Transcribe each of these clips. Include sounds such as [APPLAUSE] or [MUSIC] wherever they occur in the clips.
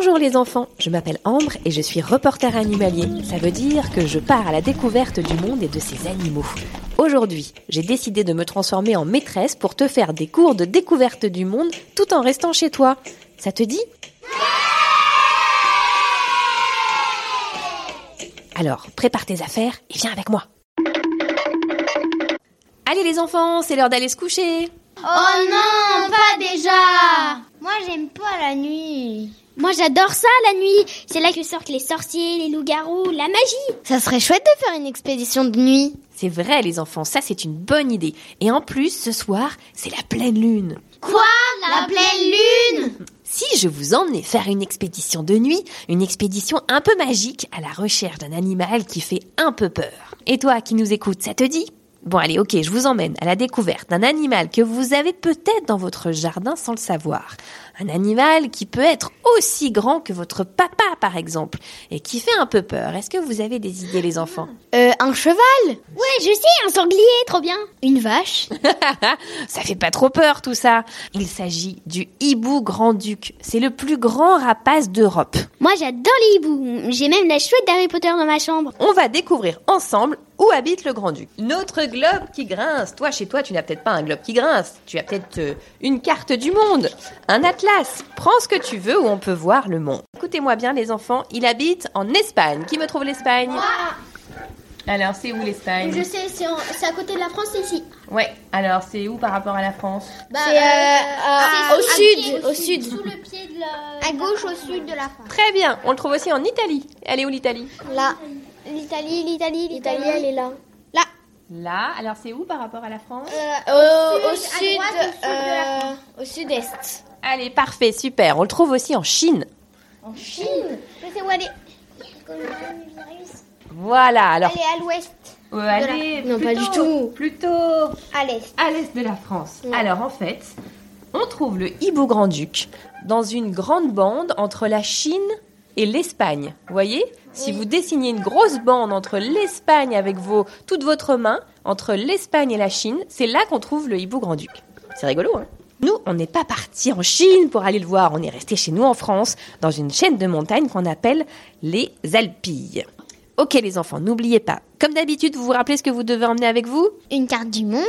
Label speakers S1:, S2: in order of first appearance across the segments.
S1: Bonjour les enfants, je m'appelle Ambre et je suis reporter animalier. Ça veut dire que je pars à la découverte du monde et de ses animaux. Aujourd'hui, j'ai décidé de me transformer en maîtresse pour te faire des cours de découverte du monde tout en restant chez toi. Ça te dit? Alors, prépare tes affaires et viens avec moi. Allez les enfants, c'est l'heure d'aller se coucher.
S2: Oh non, pas déjà
S3: Moi j'aime pas la nuit.
S2: Moi j'adore ça la nuit. C'est là que sortent les sorciers, les loups-garous, la magie.
S3: Ça serait chouette de faire une expédition de nuit.
S1: C'est vrai les enfants, ça c'est une bonne idée. Et en plus, ce soir, c'est la pleine lune.
S2: Quoi? La pleine lune?
S1: Si je vous emmenais faire une expédition de nuit, une expédition un peu magique à la recherche d'un animal qui fait un peu peur. Et toi qui nous écoutes, ça te dit? Bon allez, ok, je vous emmène à la découverte d'un animal que vous avez peut-être dans votre jardin sans le savoir. Un animal qui peut être aussi grand que votre papa par exemple, et qui fait un peu peur. Est-ce que vous avez des idées les enfants?
S3: Euh, un cheval?
S2: Ouais, je sais, un sanglier, trop bien.
S3: Une vache? [LAUGHS]
S1: Ça fait pas trop peur tout ça. Il s'agit du hibou grand-duc. C'est le plus grand rapace d'Europe.
S2: Moi j'adore les hiboux. J'ai même la chouette d'Harry Potter dans ma chambre.
S1: On va découvrir ensemble où habite le grand-duc. Notre globe qui grince. Toi, chez toi, tu n'as peut-être pas un globe qui grince. Tu as peut-être euh, une carte du monde, un atlas. Prends ce que tu veux où on peut voir le monde. Écoutez-moi bien, les enfants. Il habite en Espagne. Qui me trouve l'Espagne Alors, c'est où l'Espagne
S2: Je sais, c'est en- c'est à côté de la France, c'est ici.
S1: Ouais. Alors, c'est où par rapport à la France
S2: Bah,
S3: C'est, euh,
S2: c'est
S3: au sud, au sud.
S2: Sous le pied de la...
S3: À gauche au sud de la France.
S1: Très bien. On le trouve aussi en Italie. Elle est où l'Italie
S3: Là.
S2: L'Italie, l'Italie,
S3: L'Italie,
S2: l'Italie.
S3: elle est là.
S2: Là.
S1: Là. Alors, c'est où par rapport à la France
S3: au,
S2: sud, à droite, au sud de la
S3: euh, au sud-est.
S1: Allez, parfait, super. On le trouve aussi en Chine.
S2: En Chine. Je sais où elle est.
S1: Voilà. Alors,
S2: Elle est à l'ouest.
S1: Euh, allez,
S3: Non, pas du tout.
S1: Plutôt
S2: À l'est.
S1: à l'est de la France. Alors en fait, on trouve le hibou grand-duc dans une grande bande entre la Chine et l'Espagne. Vous voyez? Si vous dessinez une grosse bande entre l'Espagne avec vos, toute votre main, entre l'Espagne et la Chine, c'est là qu'on trouve le hibou grand-duc. C'est rigolo, hein? Nous, on n'est pas parti en Chine pour aller le voir, on est resté chez nous en France, dans une chaîne de montagnes qu'on appelle les Alpilles. Ok les enfants, n'oubliez pas, comme d'habitude, vous vous rappelez ce que vous devez emmener avec vous?
S2: Une carte du monde,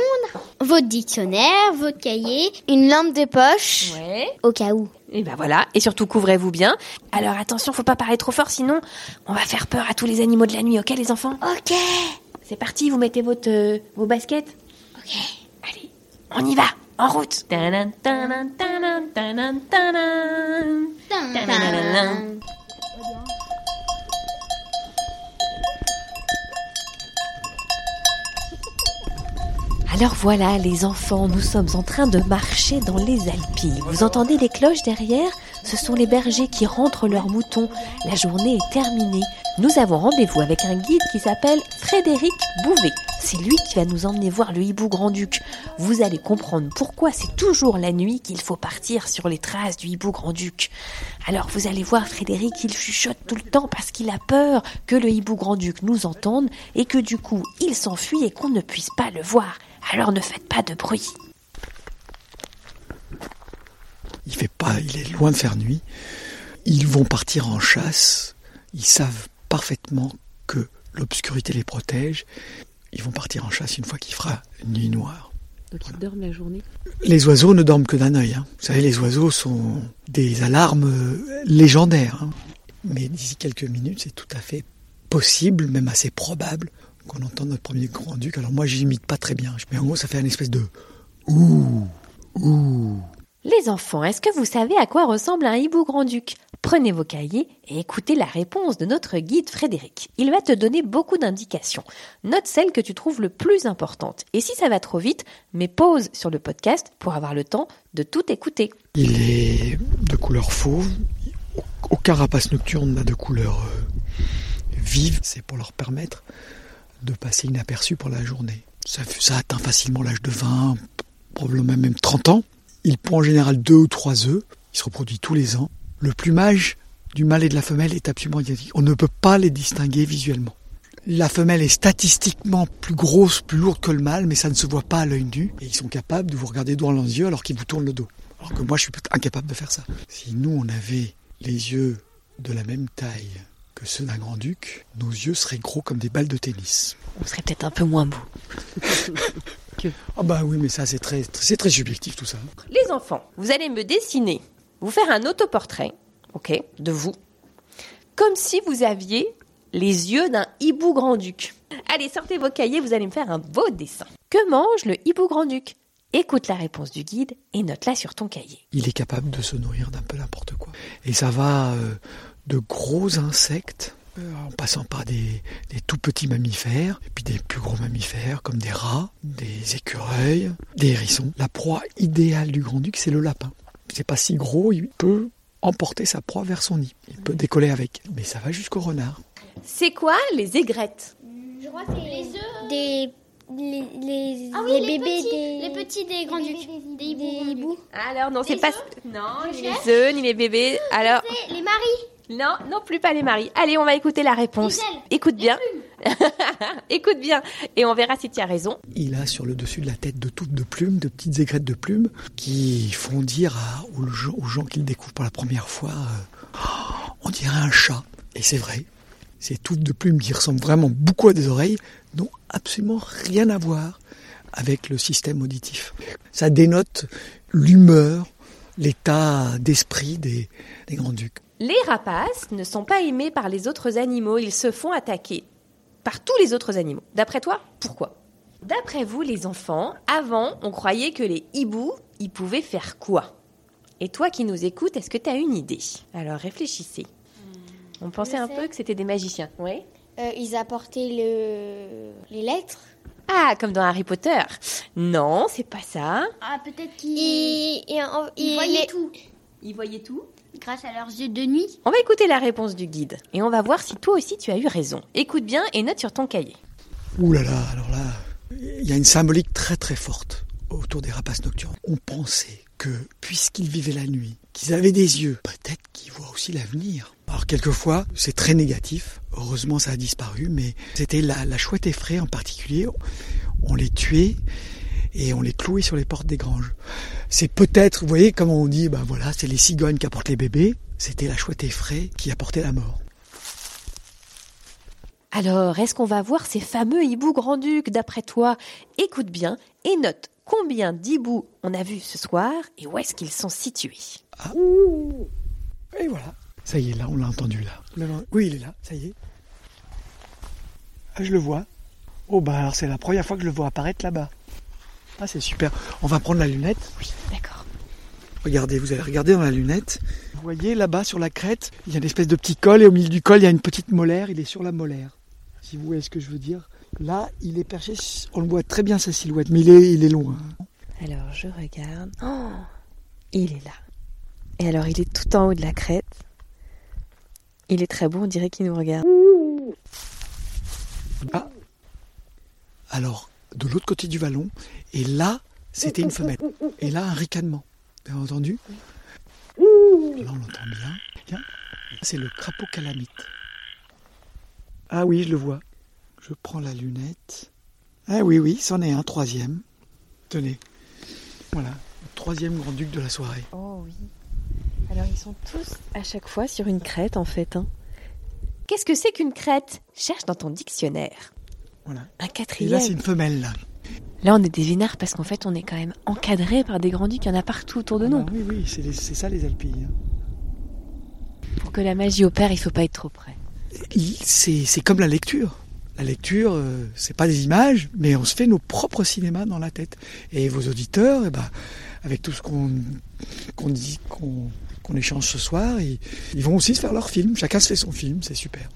S2: votre dictionnaire, votre cahier,
S3: Une lampe de poche.
S1: Ouais.
S2: au cas où.
S1: Et ben voilà, et surtout couvrez-vous bien. Alors attention, faut pas parler trop fort, sinon on va faire peur à tous les animaux de la nuit, ok les enfants?
S3: Ok.
S1: C'est parti, vous mettez votre, euh, vos baskets? Ok. Allez, on y va, en route. Alors voilà, les enfants, nous sommes en train de marcher dans les Alpilles. Vous entendez les cloches derrière? Ce sont les bergers qui rentrent leurs moutons. La journée est terminée. Nous avons rendez-vous avec un guide qui s'appelle Frédéric Bouvet. C'est lui qui va nous emmener voir le hibou grand-duc. Vous allez comprendre pourquoi c'est toujours la nuit qu'il faut partir sur les traces du hibou grand-duc. Alors vous allez voir Frédéric, il chuchote tout le temps parce qu'il a peur que le hibou grand-duc nous entende et que du coup il s'enfuit et qu'on ne puisse pas le voir. Alors ne faites pas de bruit.
S4: fait pas, il est loin de faire nuit. Ils vont partir en chasse. Ils savent parfaitement que l'obscurité les protège. Ils vont partir en chasse une fois qu'il fera nuit noire.
S1: Donc ils dorment la journée.
S4: Les oiseaux ne dorment que d'un œil. hein. Vous savez, les oiseaux sont des alarmes euh, légendaires. hein. Mais d'ici quelques minutes, c'est tout à fait possible, même assez probable, qu'on entende notre premier grand-duc. Alors moi, j'imite pas très bien. Mais en gros, ça fait une espèce de ouh, ouh.
S1: Les enfants, est-ce que vous savez à quoi ressemble un hibou grand-duc? Prenez vos cahiers et écoutez la réponse de notre guide Frédéric. Il va te donner beaucoup d'indications. Note celle que tu trouves le plus importante. Et si ça va trop vite, mets pause sur le podcast pour avoir le temps de tout écouter.
S4: Il est de couleur fauve. Aucun rapace nocturne n'a de couleur euh, vive. C'est pour leur permettre de passer inaperçu pour la journée. Ça, ça atteint facilement l'âge de 20, probablement même 30 ans. Il pond en général deux ou trois œufs. Il se reproduit tous les ans. Le plumage du mâle et de la femelle est absolument identique. On ne peut pas les distinguer visuellement. La femelle est statistiquement plus grosse, plus lourde que le mâle, mais ça ne se voit pas à l'œil nu. Et ils sont capables de vous regarder droit dans les yeux alors qu'ils vous tournent le dos. Alors que moi, je suis incapable de faire ça. Si nous, on avait les yeux de la même taille que ceux d'un grand-duc, nos yeux seraient gros comme des balles de tennis.
S1: On serait peut-être un peu moins [LAUGHS]
S4: Ah bah oui, mais ça, c'est très, c'est très subjectif tout ça.
S1: Les enfants, vous allez me dessiner, vous faire un autoportrait, ok, de vous, comme si vous aviez les yeux d'un hibou grand-duc. Allez, sortez vos cahiers, vous allez me faire un beau dessin. Que mange le hibou grand-duc? Écoute la réponse du guide et note-la sur ton cahier.
S4: Il est capable de se nourrir d'un peu n'importe quoi. Et ça va euh, de gros insectes, en passant par des, des tout petits mammifères, et puis des plus gros mammifères comme des rats, des écureuils, des hérissons. La proie idéale du grand-duc, c'est le lapin. C'est pas si gros, il peut emporter sa proie vers son nid. Il peut décoller avec. Mais ça va jusqu'au renard.
S1: C'est quoi les aigrettes?
S2: Je crois que c'est les œufs.
S3: Des. Les, les,
S2: Ah oui, les,
S3: bébés
S2: petits,
S3: des.
S2: les petits des grands ducs. Des hiboux.
S1: Alors non, c'est pas... Non,
S2: Les
S1: ni les œufs, ni les bébés. Alors,
S2: les maris.
S1: Non, non plus pas les maris. Allez, on va écouter la réponse. Écoute bien. [LAUGHS] Écoute bien. Et on verra si tu as raison.
S4: Il a sur le dessus de la tête de touffes de plumes, de petites aigrettes de plumes, qui font dire à- aux, gens, aux gens qui le découvrent pour la première fois, euh, Oh, on dirait un chat. Et c'est vrai. Ces touffes de plumes qui ressemblent vraiment beaucoup à des oreilles n'ont absolument rien à voir avec le système auditif. Ça dénote l'humeur, l'état d'esprit des, des grands-ducs.
S1: Les rapaces ne sont pas aimés par les autres animaux, ils se font attaquer par tous les autres animaux. D'après toi, pourquoi? D'après vous, les enfants, avant, on croyait que les hiboux, ils pouvaient faire quoi? Et toi qui nous écoutes, est-ce que tu as une idée? Alors réfléchissez. On pensait un
S3: sais.
S1: peu que c'était des magiciens. Oui
S3: Euh, ils apportaient le... les lettres.
S1: Ah, comme dans Harry Potter. Non, c'est pas ça.
S2: Ah, peut-être qu'ils
S3: ils-
S2: voyaient
S3: les-
S2: tout
S1: Ils voyaient tout
S2: grâce à leurs yeux de nuit.
S1: On va écouter la réponse du guide et on va voir si toi aussi tu as eu raison. Écoute bien et note sur ton cahier.
S4: Ouh là là, alors là, il y a une symbolique très très forte autour des rapaces nocturnes. On pensait que, puisqu'ils vivaient la nuit, qu'ils avaient des yeux, peut-être qu'ils voient aussi l'avenir. Alors quelquefois, c'est très négatif. Heureusement, ça a disparu, mais c'était la, la chouette effraie en particulier. On les tuait et on les clouait sur les portes des granges. C'est peut-être, vous voyez, comme on dit, ben voilà, c'est les cigognes qui apportent les bébés. C'était la chouette effraie qui apportait la mort.
S1: Alors, est-ce qu'on va voir ces fameux hiboux grand-ducs d'après toi? Écoute bien et note combien d'hiboux on a vu ce soir et où est-ce qu'ils sont situés.
S4: Et voilà. Ça y est, là, on l'a entendu, là. Oui, il est là, ça y est. Ah, je le vois. Oh, bah alors c'est la première fois que je le vois apparaître là-bas. Ah, c'est super. On va prendre la lunette.
S1: Oui, d'accord.
S4: Regardez, vous allez regarder dans la lunette. Vous voyez là-bas sur la crête, il y a une espèce de petit col et au milieu du col, il y a une petite molaire. Il est sur la molaire. Si vous voyez ce que je veux dire. Là, il est perché. On le voit très bien sa silhouette, mais il est, il est loin.
S1: Alors, je regarde. Oh, il est là. Et alors, il est tout en haut de la crête. Il est très beau, on dirait qu'il nous regarde.
S4: Ah. Alors, de l'autre côté du vallon, et là, c'était une femelle. Et là, un ricanement. Vous avez entendu? Là, on l'entend bien. Tiens, c'est le crapaud calamite. Ah oui, je le vois. Je prends la lunette. Ah oui, oui, c'en est un troisième. Tenez. Voilà, le troisième grand-duc de la soirée.
S1: Oh oui.
S5: Alors ils sont tous à chaque fois sur une crête en fait. hein. Qu'est-ce que c'est qu'une crête? Cherche dans ton dictionnaire.
S4: Voilà.
S5: Un
S4: Et
S5: quatrième.
S4: là, c'est une femelle. Là.
S5: Là, on est des vinards parce qu'en fait, on est quand même encadré par des grands-ducs. Il y en a partout autour de nous.
S4: Ah oui, oui, c'est ça les alpilles. hein.
S5: Pour que la magie opère, il faut pas être trop près.
S4: C'est comme la lecture. La lecture, euh, c'est pas des images, mais on se fait nos propres cinémas dans la tête. Et vos auditeurs, eh ben, avec tout ce qu'on dit, qu'on qu'on échange ce soir, ils, ils vont aussi se faire leur film. Chacun se fait son film, c'est super.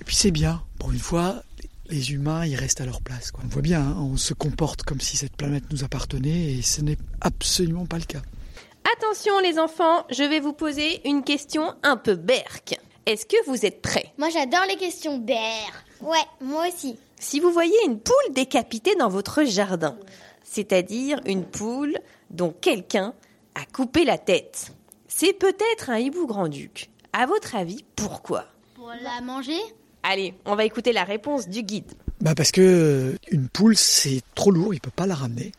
S4: Et puis c'est bien. Pour une fois, les humains, ils restent à leur place. Quoi. On voit bien, hein, on se comporte comme si cette planète nous appartenait, et ce n'est absolument pas le cas.
S1: Attention les enfants, je vais vous poser une question un peu berque. Est-ce que vous êtes prêts?
S2: Moi, j'adore les questions BR. Ouais, moi aussi.
S1: Si vous voyez une poule décapitée dans votre jardin, c'est-à-dire une poule dont quelqu'un a coupé la tête, c'est peut-être un hibou grand-duc. À votre avis, pourquoi?
S3: Pour la manger?
S1: Allez, on va écouter la réponse du guide.
S4: Bah parce que euh, une poule c'est trop lourd, il peut pas la ramener.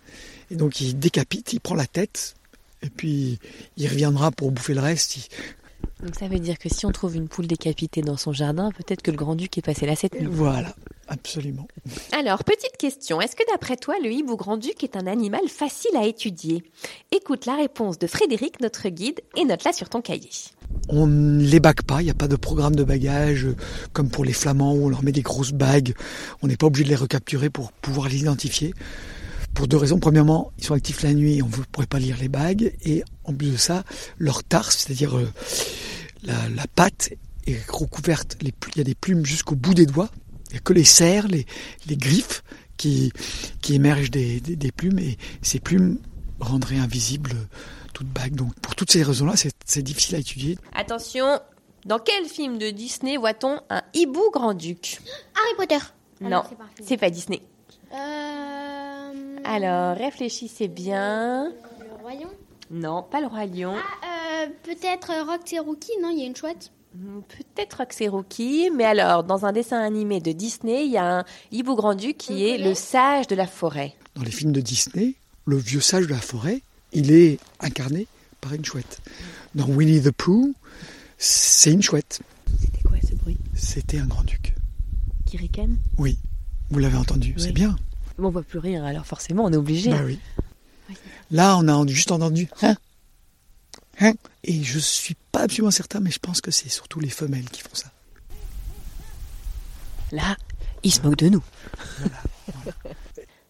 S4: Et donc il décapite, il prend la tête et puis il reviendra pour bouffer le reste.
S5: Donc ça veut dire que si on trouve une poule décapitée dans son jardin, peut-être que le grand-duc est passé là cette nuit.
S4: Voilà, absolument.
S1: Alors, petite question, est-ce que d'après toi, le hibou grand-duc est un animal facile à étudier? Écoute la réponse de Frédéric, notre guide, et note-la sur ton cahier.
S4: On ne les bague pas, il n'y a pas de programme de bagage comme pour les flamands où on leur met des grosses bagues. On n'est pas obligé de les recapturer pour pouvoir les identifier. Pour deux raisons. Premièrement, ils sont actifs la nuit, on ne pourrait pas lire les bagues. Et en plus de ça, leur tarse, c'est-à-dire euh, la, la patte, est recouverte. Les Il y a des plumes jusqu'au bout des doigts. Il n'y a que les serres, les, les griffes qui, qui émergent des, des- des plumes. Et ces plumes rendraient invisible toute bague. Donc pour toutes ces raisons-là, c'est c'est difficile à étudier.
S1: Attention, dans quel film de Disney voit-on un hibou grand-duc
S2: Harry Potter.
S1: Non,
S2: c'est pas
S1: pas Disney.
S2: Euh...
S1: Alors, réfléchissez bien.
S2: Le royaume.
S1: Non, pas le roi lion.
S3: Euh, Peut-être Rock et Rookie, non Il y a une chouette.
S1: Hmm, Peut-être que c'est Rookie, mais alors, dans un dessin animé de Disney, il y a un hibou grand-duc qui
S2: On
S1: est le sage de la forêt.
S4: Dans les films de Disney, le vieux sage de la forêt, il est incarné par une chouette. Dans Winnie the Pooh, c'est une chouette.
S5: C'était quoi ce bruit?
S4: C'était un grand-duc.
S5: Qui ricane
S4: Oui, vous l'avez entendu,
S5: Oui.
S4: c'est bien.
S5: Bon, On voit plus rire, alors forcément, on est obligé.
S4: Bah oui.
S5: Oui.
S4: Là, on a juste entendu hein, hein. Et je suis pas absolument certain, mais je pense que c'est surtout les femelles qui font ça.
S5: Là, il se moque de nous.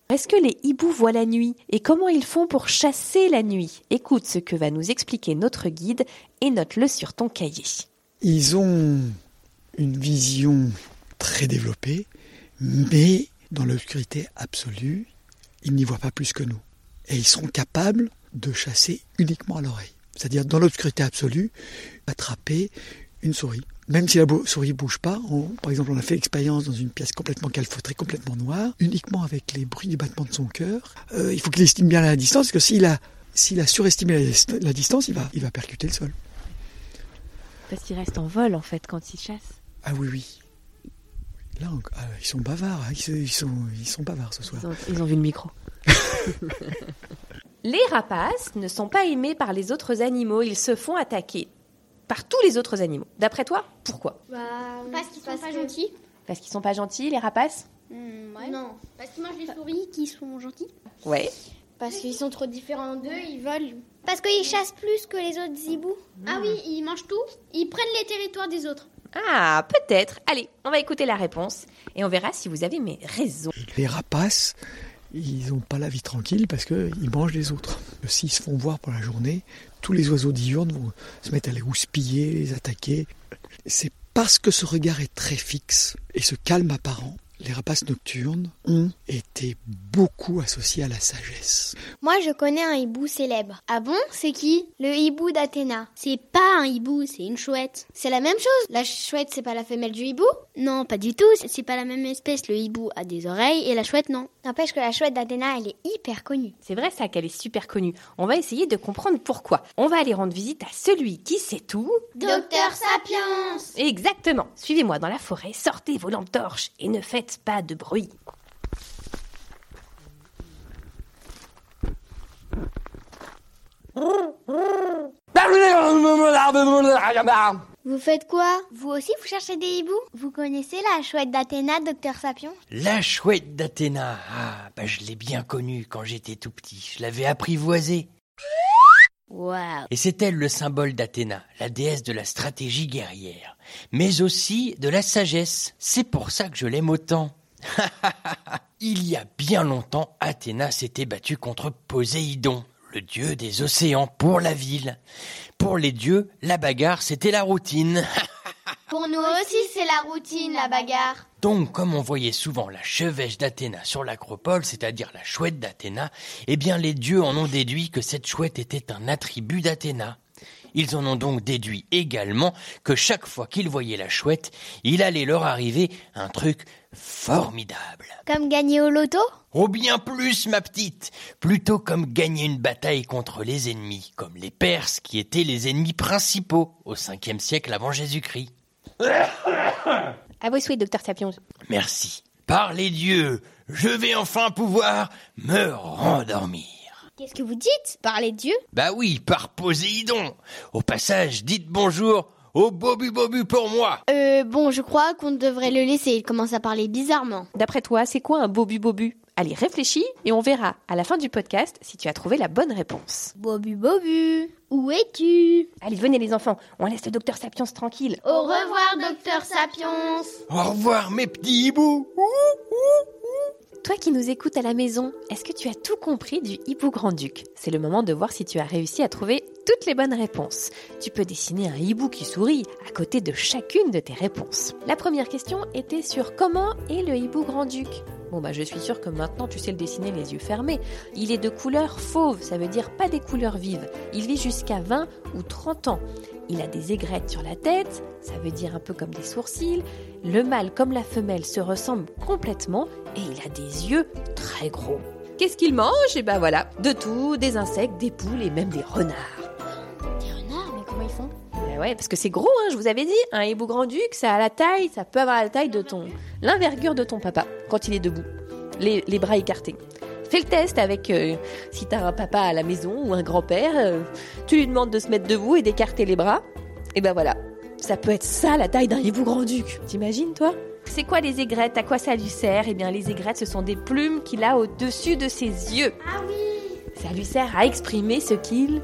S1: Est-ce que les hiboux voient la nuit et comment ils font pour chasser la nuit? Écoute ce que va nous expliquer notre guide et note-le sur ton cahier.
S4: Ils ont une vision très développée, mais dans l'obscurité absolue, ils n'y voient pas plus que nous. Et ils seront capables de chasser uniquement à l'oreille. C'est-à-dire, dans l'obscurité absolue, attraper une souris. Même si la souris bouge pas, on- par exemple, on a fait l'expérience dans une pièce complètement calfeutrée, complètement noire, uniquement avec les bruits du battement de son cœur. Euh, il faut qu'il estime bien la distance, parce que s'il a, s'il a surestimé la, la distance, il va, il va percuter le sol.
S5: Parce qu'il reste en vol, en fait, quand il chasse.
S4: Ah oui, oui. Là, on- ah, ils sont bavards, hein, ils, sont, ils sont bavards ce soir.
S5: Ils ont, ils ont vu le micro. [LAUGHS]
S1: Les rapaces ne sont pas aimés par les autres animaux, ils se font attaquer par tous les autres animaux. D'après toi, pourquoi?
S2: Bah,
S3: Parce qu'ils sont pas
S2: que-
S3: gentils.
S1: Parce qu'ils sont pas gentils, les rapaces?
S3: Hmm, ouais.
S2: Non,
S3: Parce qu'ils mangent les souris qui sont gentils.
S1: Ouais.
S2: parce qu'ils sont trop différents d'eux, ils volent.
S3: Parce qu'ils chassent plus que les autres hiboux. Ah oui, ils mangent tout. Ils prennent les territoires des autres.
S1: Ah, peut-être. Allez, on va écouter la réponse et on verra si vous avez mes raisons.
S4: Les rapaces, ils n'ont pas la vie tranquille parce qu'ils mangent les autres. S'ils se font voir pour la journée, tous les oiseaux diurnes vont se mettre à les houspiller, les attaquer. C'est parce que ce regard est très fixe et ce calme apparent, les rapaces nocturnes ont été beaucoup associés à la sagesse.
S2: Moi, je connais un hibou célèbre.
S3: Ah bon? C'est qui?
S2: Le hibou d'Athéna.
S3: C'est pas un hibou, c'est une chouette.
S2: C'est la même chose. La chouette, c'est pas la femelle du hibou?
S3: Non, pas du tout. c'est- pas la même espèce. Le hibou a des oreilles et la chouette non.
S2: N'empêche que la chouette d'Athéna, elle est hyper connue.
S1: C'est vrai ça qu'elle est super connue. On va essayer de comprendre pourquoi. On va aller rendre visite à celui qui sait tout.
S3: Docteur Sapiens
S1: Exactement. Suivez-moi dans la forêt, sortez vos lampes torches et ne faites pas de bruit.
S3: Vous faites quoi? Vous aussi, vous cherchez des hiboux? Vous connaissez la chouette d'Athéna, docteur Sapion?
S6: La chouette d'Athéna. Ah, bah je l'ai bien connue quand j'étais tout petit. Je l'avais apprivoisée. Et c'est elle le symbole d'Athéna, la déesse de la stratégie guerrière, mais aussi de la sagesse. C'est pour ça que je l'aime autant. [LAUGHS] Il y a bien longtemps, Athéna s'était battue contre Poséidon, le dieu des océans, pour la ville. Pour les dieux, la bagarre, c'était la routine. [LAUGHS]
S3: Pour nous aussi, c'est la routine, la bagarre.
S6: Donc, comme on voyait souvent la chevêche d'Athéna sur l'acropole, c'est-à-dire la chouette d'Athéna, eh bien les dieux en ont déduit que cette chouette était un attribut d'Athéna. Ils en ont donc déduit également que chaque fois qu'ils voyaient la chouette, il allait leur arriver un truc formidable.
S3: Comme gagner au loto?
S6: Oh bien plus, ma petite Plutôt comme gagner une bataille contre les ennemis, comme les Perses qui étaient les ennemis principaux au 5e siècle avant Jésus-Christ. [LAUGHS]
S1: À vos souhaits, docteur Sapion.
S6: Merci. Par les dieux, je vais enfin pouvoir me rendormir.
S3: Qu'est-ce que vous dites Parlez de Dieu
S6: Bah oui, par Poséidon. Au passage, dites bonjour au Bobu Bobu pour moi.
S3: Euh, bon, je crois qu'on devrait le laisser, il commence à parler bizarrement.
S1: D'après toi, c'est quoi un bobu bobu Allez, réfléchis et on verra à la fin du podcast si tu as trouvé la bonne réponse.
S3: Bobu Bobu, où es-tu?
S1: Allez, venez les enfants, on laisse le docteur Sapiens tranquille.
S3: Au revoir, docteur Sapiens
S6: Au revoir mes petits hiboux.
S1: Toi qui nous écoutes à la maison, est-ce que tu as tout compris du hibou grand-duc? C'est le moment de voir si tu as réussi à trouver toutes les bonnes réponses. Tu peux dessiner un hibou qui sourit à côté de chacune de tes réponses. La première question était sur comment est le hibou grand-duc Bon bah je suis sûre que maintenant tu sais le dessiner les yeux fermés. Il est de couleur fauve, ça veut dire pas des couleurs vives. Il vit jusqu'à 20 ou 30 ans. Il a des aigrettes sur la tête, ça veut dire un peu comme des sourcils. Le mâle comme la femelle se ressemblent complètement et il a des yeux très gros. Qu'est-ce qu'il mange? Eh ben voilà, de tout, des insectes, des poules et même des renards.
S3: Font
S1: Ben ouais, parce que c'est gros, hein, je vous avais dit, un hibou grand-duc, ça a la taille, ça peut avoir la taille de ton, l'envergure de ton papa quand il est debout, les, les bras écartés. Fais le test avec, euh, si t'as un papa à la maison ou un grand-père, euh, tu lui demandes de se mettre debout et d'écarter les bras, et ben voilà, ça peut être ça la taille d'un hibou grand-duc. T'imagines toi? C'est quoi les aigrettes? À quoi ça lui sert? Eh bien les aigrettes, ce sont des plumes qu'il a au-dessus de ses yeux.
S3: Ah oui
S1: Ça lui sert à exprimer ce qu'il...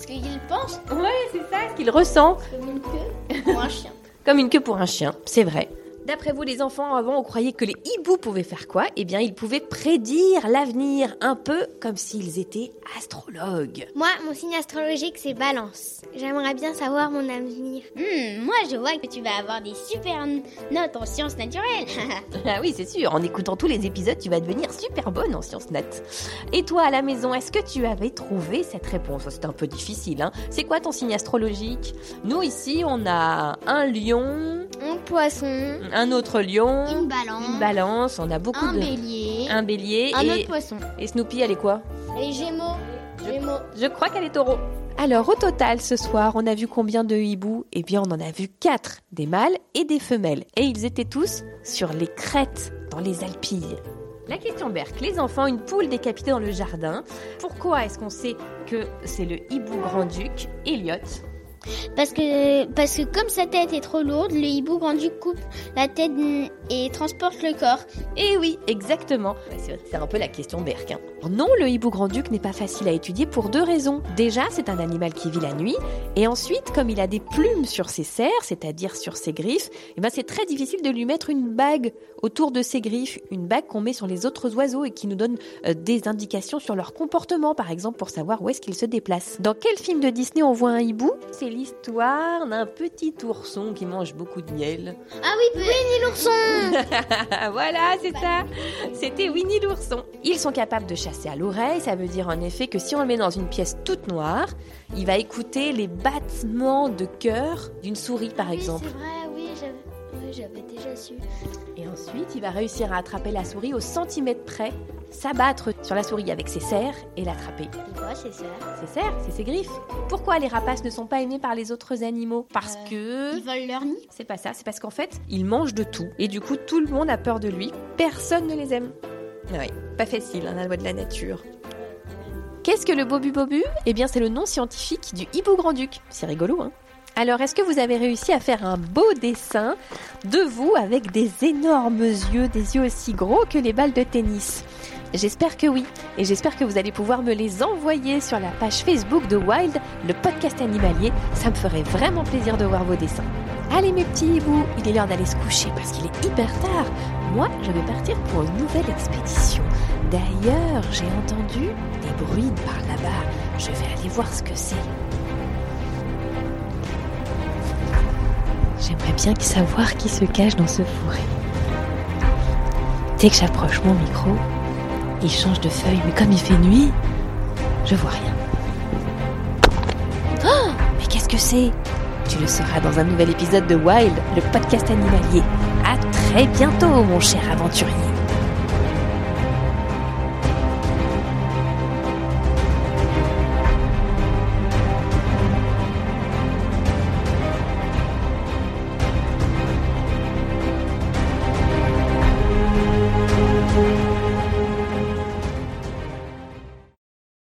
S3: Parce qu'il pense
S1: Ouais, c'est ça, ce qu'il ressent.
S3: comme une queue pour un chien.
S1: Comme une queue pour un chien, c'est vrai. D'après vous les enfants, avant on croyait que les hiboux pouvaient faire quoi? Eh bien ils pouvaient prédire l'avenir, un peu comme s'ils étaient astrologues.
S3: Moi, mon signe astrologique, c'est balance. J'aimerais bien savoir mon avenir.
S7: Hmm, moi, je vois que tu vas avoir des super notes en sciences naturelles. [LAUGHS]
S1: Ah oui, c'est sûr, en écoutant tous les épisodes, tu vas devenir super bonne en sciences nat. Et toi à la maison, est-ce que tu avais trouvé cette réponse? C'est un peu difficile, hein C'est quoi ton signe astrologique? Nous ici, on a un lion,
S3: Un poisson,
S1: un autre lion,
S7: Une balance.
S1: une balance, on a beaucoup
S7: Un
S1: de...
S7: bélier.
S1: Un bélier
S3: un
S1: et...
S3: autre poisson.
S1: et Snoopy, elle est quoi?
S3: Les gémeaux. Gémeaux.
S1: Je crois qu'elle est taureau. Alors au total ce soir, on a vu combien de hiboux? Eh bien on en a vu quatre, des mâles et des femelles. Et ils étaient tous sur les crêtes, dans les alpilles. La question Berk, les enfants, une poule décapitée dans le jardin. Pourquoi est-ce qu'on sait que c'est le hibou grand-duc Elliot
S7: Parce que, parce que comme sa tête est trop lourde, le hibou grand-duc coupe la tête et transporte le corps.
S1: Eh oui, exactement. C'est un peu la question Berk. hein. Non, le hibou grand-duc n'est pas facile à étudier pour deux raisons. Déjà, c'est un animal qui vit la nuit. Et ensuite, comme il a des plumes sur ses serres, c'est-à-dire sur ses griffes, eh ben c'est très difficile de lui mettre une bague autour de ses griffes. Une bague qu'on met sur les autres oiseaux et qui nous donne euh, des indications sur leur comportement, par exemple, pour savoir où est-ce qu'ils se déplacent. Dans quel film de Disney on voit un hibou? L'histoire d'un petit ourson qui mange beaucoup de miel.
S7: Ah oui, Winnie l'ourson [LAUGHS]
S1: voilà, c'est ça. C'était Winnie l'ourson. Ils sont capables de chasser à l'oreille. Ça veut dire en effet que si on le met dans une pièce toute noire, il va écouter les battements de cœur d'une souris, par exemple.
S3: C'est vrai, oui, j'avais oui, j'avais déjà su.
S1: Et ensuite, il va réussir à attraper la souris au centimètre près, s'abattre sur la souris avec ses serres et l'attraper.
S3: C'est quoi, c'est ça
S1: Ses serres, c'est ses griffes. Pourquoi les rapaces ne sont pas aimés par les autres animaux? Parce
S3: Euh,
S1: que...
S7: Ils volent leur nid.
S1: C'est pas ça, c'est parce qu'en fait, il mange de tout. Et du coup, tout le monde a peur de lui. Personne ne les aime. Oui, pas facile, hein, la loi de la nature. Qu'est-ce que le bobu bobu? Eh bien, c'est le nom scientifique du hibou grand-duc. C'est rigolo, hein? Alors, est-ce que vous avez réussi à faire un beau dessin de vous avec des énormes yeux, des yeux aussi gros que les balles de tennis? J'espère que oui, et j'espère que vous allez pouvoir me les envoyer sur la page Facebook de Wild, le podcast animalier. Ça me ferait vraiment plaisir de voir vos dessins. Allez mes petits hiboux, il est l'heure d'aller se coucher parce qu'il est hyper tard. Moi, je vais partir pour une nouvelle expédition. D'ailleurs, j'ai entendu des bruits par là-bas. Je vais aller voir ce que c'est. J'aimerais bien savoir qui se cache dans ce fourré. Dès que j'approche mon micro, il change de feuille, mais comme il fait nuit, je vois rien. Oh Mais qu'est-ce que c'est? Tu le sauras dans un nouvel épisode de Wild, le podcast animalier. À très bientôt, mon cher aventurier.